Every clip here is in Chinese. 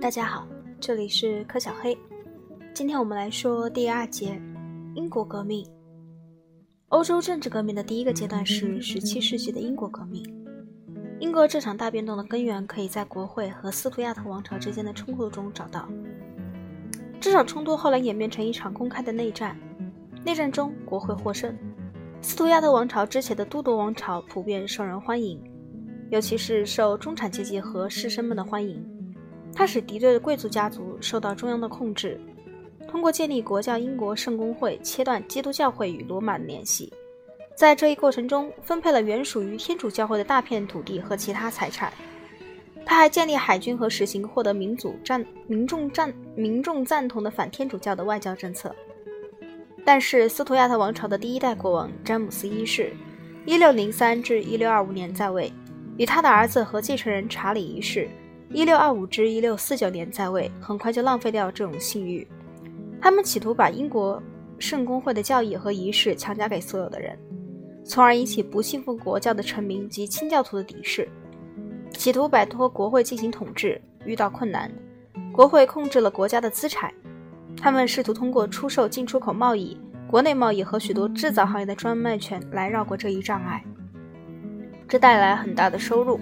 大家好，这里是柯小黑。今天我们来说第二节英国革命。欧洲政治革命的第一个阶段是17世纪的英国革命。英国这场大变动的根源可以在国会和斯图亚特王朝之间的冲突中找到。这场冲突后来演变成一场公开的内战，内战中国会获胜。斯图亚特王朝之前的都铎王朝普遍受人欢迎，尤其是受中产阶级和士绅们的欢迎。它使敌对的贵族家族受到中央的控制，通过建立国教英国圣公会，切断基督教会与罗马的联系。在这一过程中，分配了原属于天主教会的大片土地和其他财产。他还建立海军和实行获得民主赞民众赞民众赞同的反天主教的外交政策。但是，斯图亚特王朝的第一代国王詹姆斯一世（一六零三至一六二五年）在位，与他的儿子和继承人查理一世。一六二五至一六四九年在位，很快就浪费掉这种信誉。他们企图把英国圣公会的教义和仪式强加给所有的人，从而引起不信奉国教的臣民及清教徒的敌视。企图摆脱国会进行统治，遇到困难。国会控制了国家的资产，他们试图通过出售进出口贸易、国内贸易和许多制造行业的专卖权来绕过这一障碍。这带来很大的收入。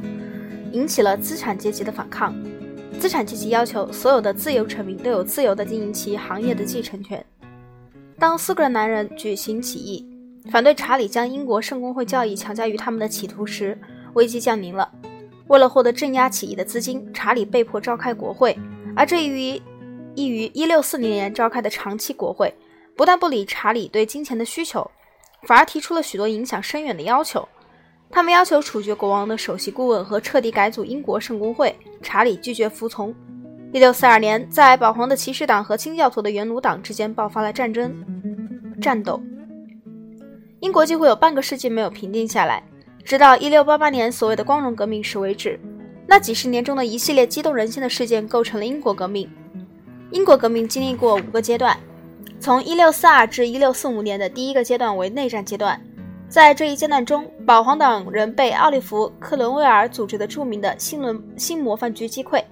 引起了资产阶级的反抗。资产阶级要求所有的自由臣民都有自由地经营其行业的继承权。当苏格兰男人举行起义，反对查理将英国圣公会教义强加于他们的企图时，危机降临了。为了获得镇压起义的资金，查理被迫召开国会，而这于一于1640年召开的长期国会，不但不理查理对金钱的需求，反而提出了许多影响深远的要求。他们要求处决国王的首席顾问和彻底改组英国圣公会。查理拒绝服从。一六四二年，在保皇的骑士党和清教徒的元奴党之间爆发了战争战斗。英国几乎有半个世纪没有平静下来，直到一六八八年所谓的光荣革命时为止。那几十年中的一系列激动人心的事件构成了英国革命。英国革命经历过五个阶段，从一六四二至一六四五年的第一个阶段为内战阶段。在这一阶段中，保皇党人被奥利弗·克伦威尔组织的著名的新轮新模范局击溃。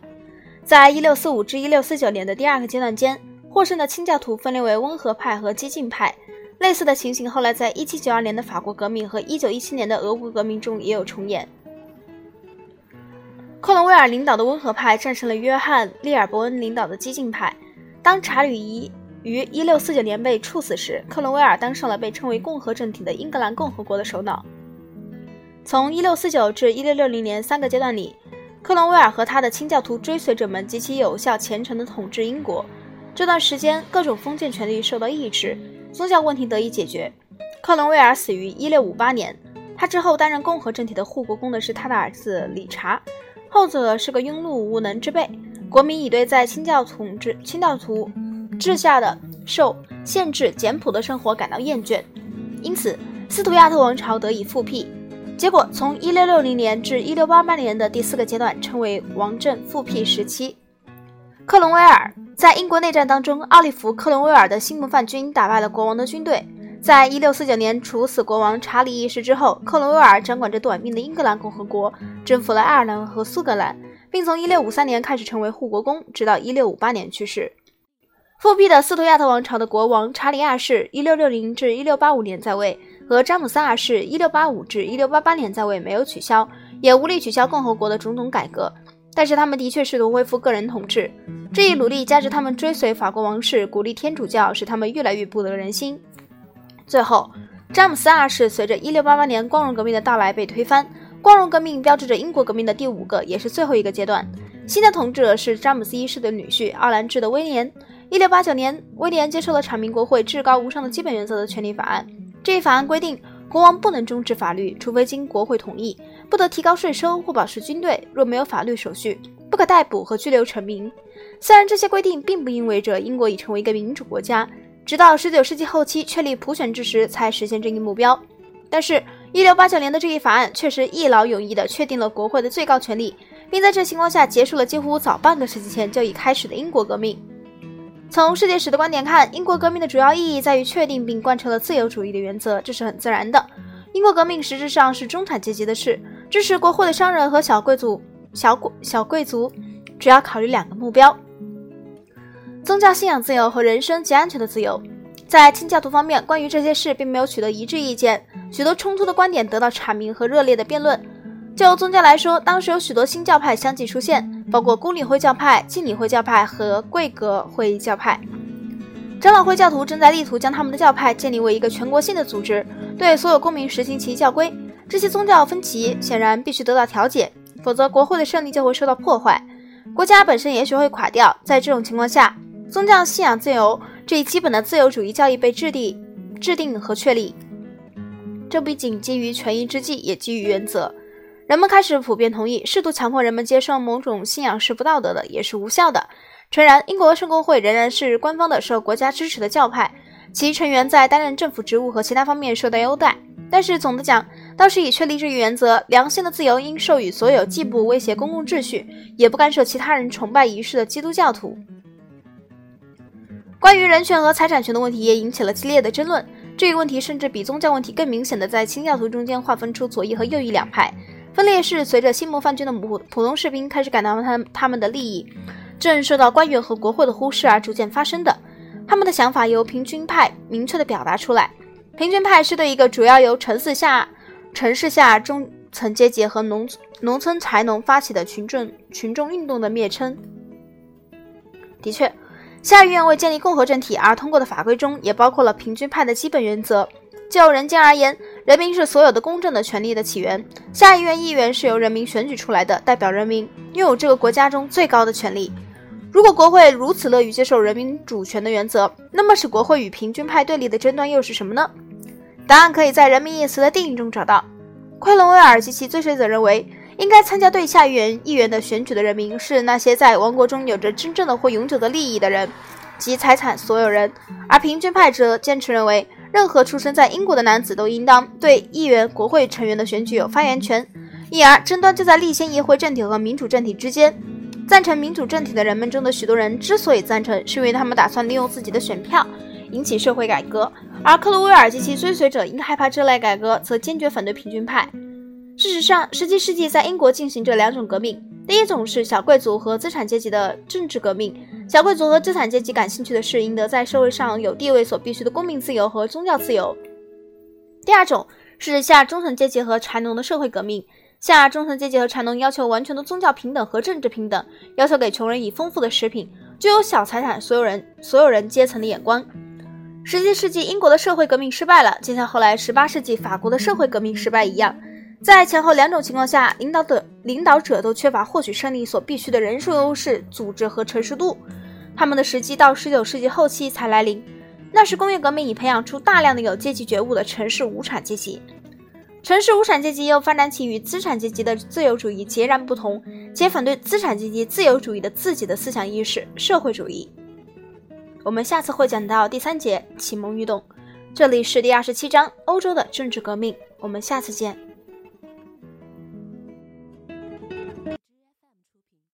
在1645至1649年的第二个阶段间，获胜的清教徒分裂为温和派和激进派。类似的情形后来在1792年的法国革命和1917年的俄国革命中也有重演。克伦威尔领导的温和派战胜了约翰·利尔伯恩领导的激进派。当查理一于一六四九年被处死时，克伦威尔当上了被称为“共和政体”的英格兰共和国的首脑。从一六四九至一六六零年三个阶段里，克伦威尔和他的清教徒追随者们极其有效、虔诚地统治英国。这段时间，各种封建权力受到抑制，宗教问题得以解决。克伦威尔死于一六五八年，他之后担任共和政体的护国公的是他的儿子理查，后者是个庸碌无能之辈。国民已对在清教统治清教徒。治下的受限制、简朴的生活感到厌倦，因此斯图亚特王朝得以复辟。结果，从1660年至1688年的第四个阶段称为王政复辟时期。克伦威尔在英国内战当中，奥利弗·克伦威尔的新模范军打败了国王的军队。在1649年处死国王查理一世之后，克伦威尔掌管着短命的英格兰共和国，征服了爱尔兰和苏格兰，并从1653年开始成为护国公，直到1658年去世。复辟的斯图亚特王朝的国王查理二世 （1660 至1685年）在位，和詹姆斯二世 （1685 至1688年）在位没有取消，也无力取消共和国的种种改革。但是他们的确试图恢复个人统治。这一努力加之他们追随法国王室、鼓励天主教，使他们越来越不得人心。最后，詹姆斯二世随着1688年光荣革命的到来被推翻。光荣革命标志着英国革命的第五个，也是最后一个阶段。新的统治者是詹姆斯一世的女婿奥兰治的威廉。一六八九年，威廉接受了阐明国会至高无上的基本原则的权利法案。这一法案规定，国王不能终止法律，除非经国会同意；不得提高税收或保持军队，若没有法律手续，不可逮捕和拘留臣民。虽然这些规定并不意味着英国已成为一个民主国家，直到十九世纪后期确立普选制时才实现这一目标。但是，一六八九年的这一法案确实一劳永逸地确定了国会的最高权力，并在这情况下结束了几乎早半个世纪前就已开始的英国革命。从世界史的观点看，英国革命的主要意义在于确定并贯彻了自由主义的原则，这是很自然的。英国革命实质上是中产阶级的事，支持国会的商人和小贵族、小贵小贵族主要考虑两个目标：宗教信仰自由和人身及安全的自由。在清教徒方面，关于这些事并没有取得一致意见，许多冲突的观点得到阐明和热烈的辩论。就宗教来说，当时有许多新教派相继出现，包括公理会教派、敬礼会教派和贵格会教派。长老会教徒正在力图将他们的教派建立为一个全国性的组织，对所有公民实行其教规。这些宗教分歧显然必须得到调解，否则国会的胜利就会受到破坏，国家本身也许会垮掉。在这种情况下，宗教信仰自由这一基本的自由主义教义被制定、制定和确立。这不仅基于权宜之计，也基于原则。人们开始普遍同意，试图强迫人们接受某种信仰是不道德的，也是无效的。诚然，英国圣公会仍然是官方的、受国家支持的教派，其成员在担任政府职务和其他方面受到优待。但是，总的讲，当时已确立这一原则：良心的自由应授予所有既不威胁公共秩序，也不干涉其他人崇拜仪式的基督教徒。关于人权和财产权的问题也引起了激烈的争论。这一问题甚至比宗教问题更明显的在清教徒中间划分出左翼和右翼两派。分裂是随着新模范军的普普通士兵开始感到他他们的利益正受到官员和国会的忽视而逐渐发生的。他们的想法由平均派明确地表达出来。平均派是对一个主要由城市下城市下中层阶级和农农村财农发起的群众群众运动的蔑称。的确，下议院为建立共和政体而通过的法规中也包括了平均派的基本原则。就人间而言，人民是所有的公正的权利的起源。下议院议员是由人民选举出来的，代表人民，拥有这个国家中最高的权利。如果国会如此乐于接受人民主权的原则，那么使国会与平均派对立的争端又是什么呢？答案可以在“人民”一词的定义中找到。奎伦威尔及其追随者认为，应该参加对下议院议员的选举的人民是那些在王国中有着真正的或永久的利益的人及财产所有人，而平均派则坚持认为。任何出生在英国的男子都应当对议员、国会成员的选举有发言权，因而争端就在立宪议会政体和民主政体之间。赞成民主政体的人们中的许多人之所以赞成，是因为他们打算利用自己的选票引起社会改革；而克鲁威尔及其追随者因害怕这类改革，则坚决反对平均派。事实上，17世纪在英国进行着两种革命。第一种是小贵族和资产阶级的政治革命。小贵族和资产阶级感兴趣的是赢得在社会上有地位所必须的公民自由和宗教自由。第二种是下中层阶级和柴农的社会革命。下中层阶级和柴农要求完全的宗教平等和政治平等，要求给穷人以丰富的食品，具有小财产所有人所有人阶层的眼光。十七世纪英国的社会革命失败了，就像后来十八世纪法国的社会革命失败一样。在前后两种情况下，领导的领导者都缺乏获取胜利所必须的人数优势、组织和成熟度。他们的时机到十九世纪后期才来临，那时工业革命已培养出大量的有阶级觉悟的城市无产阶级。城市无产阶级又发展起与资产阶级的自由主义截然不同，且反对资产阶级自由主义的自己的思想意识——社会主义。我们下次会讲到第三节启蒙运动。这里是第二十七章欧洲的政治革命。我们下次见。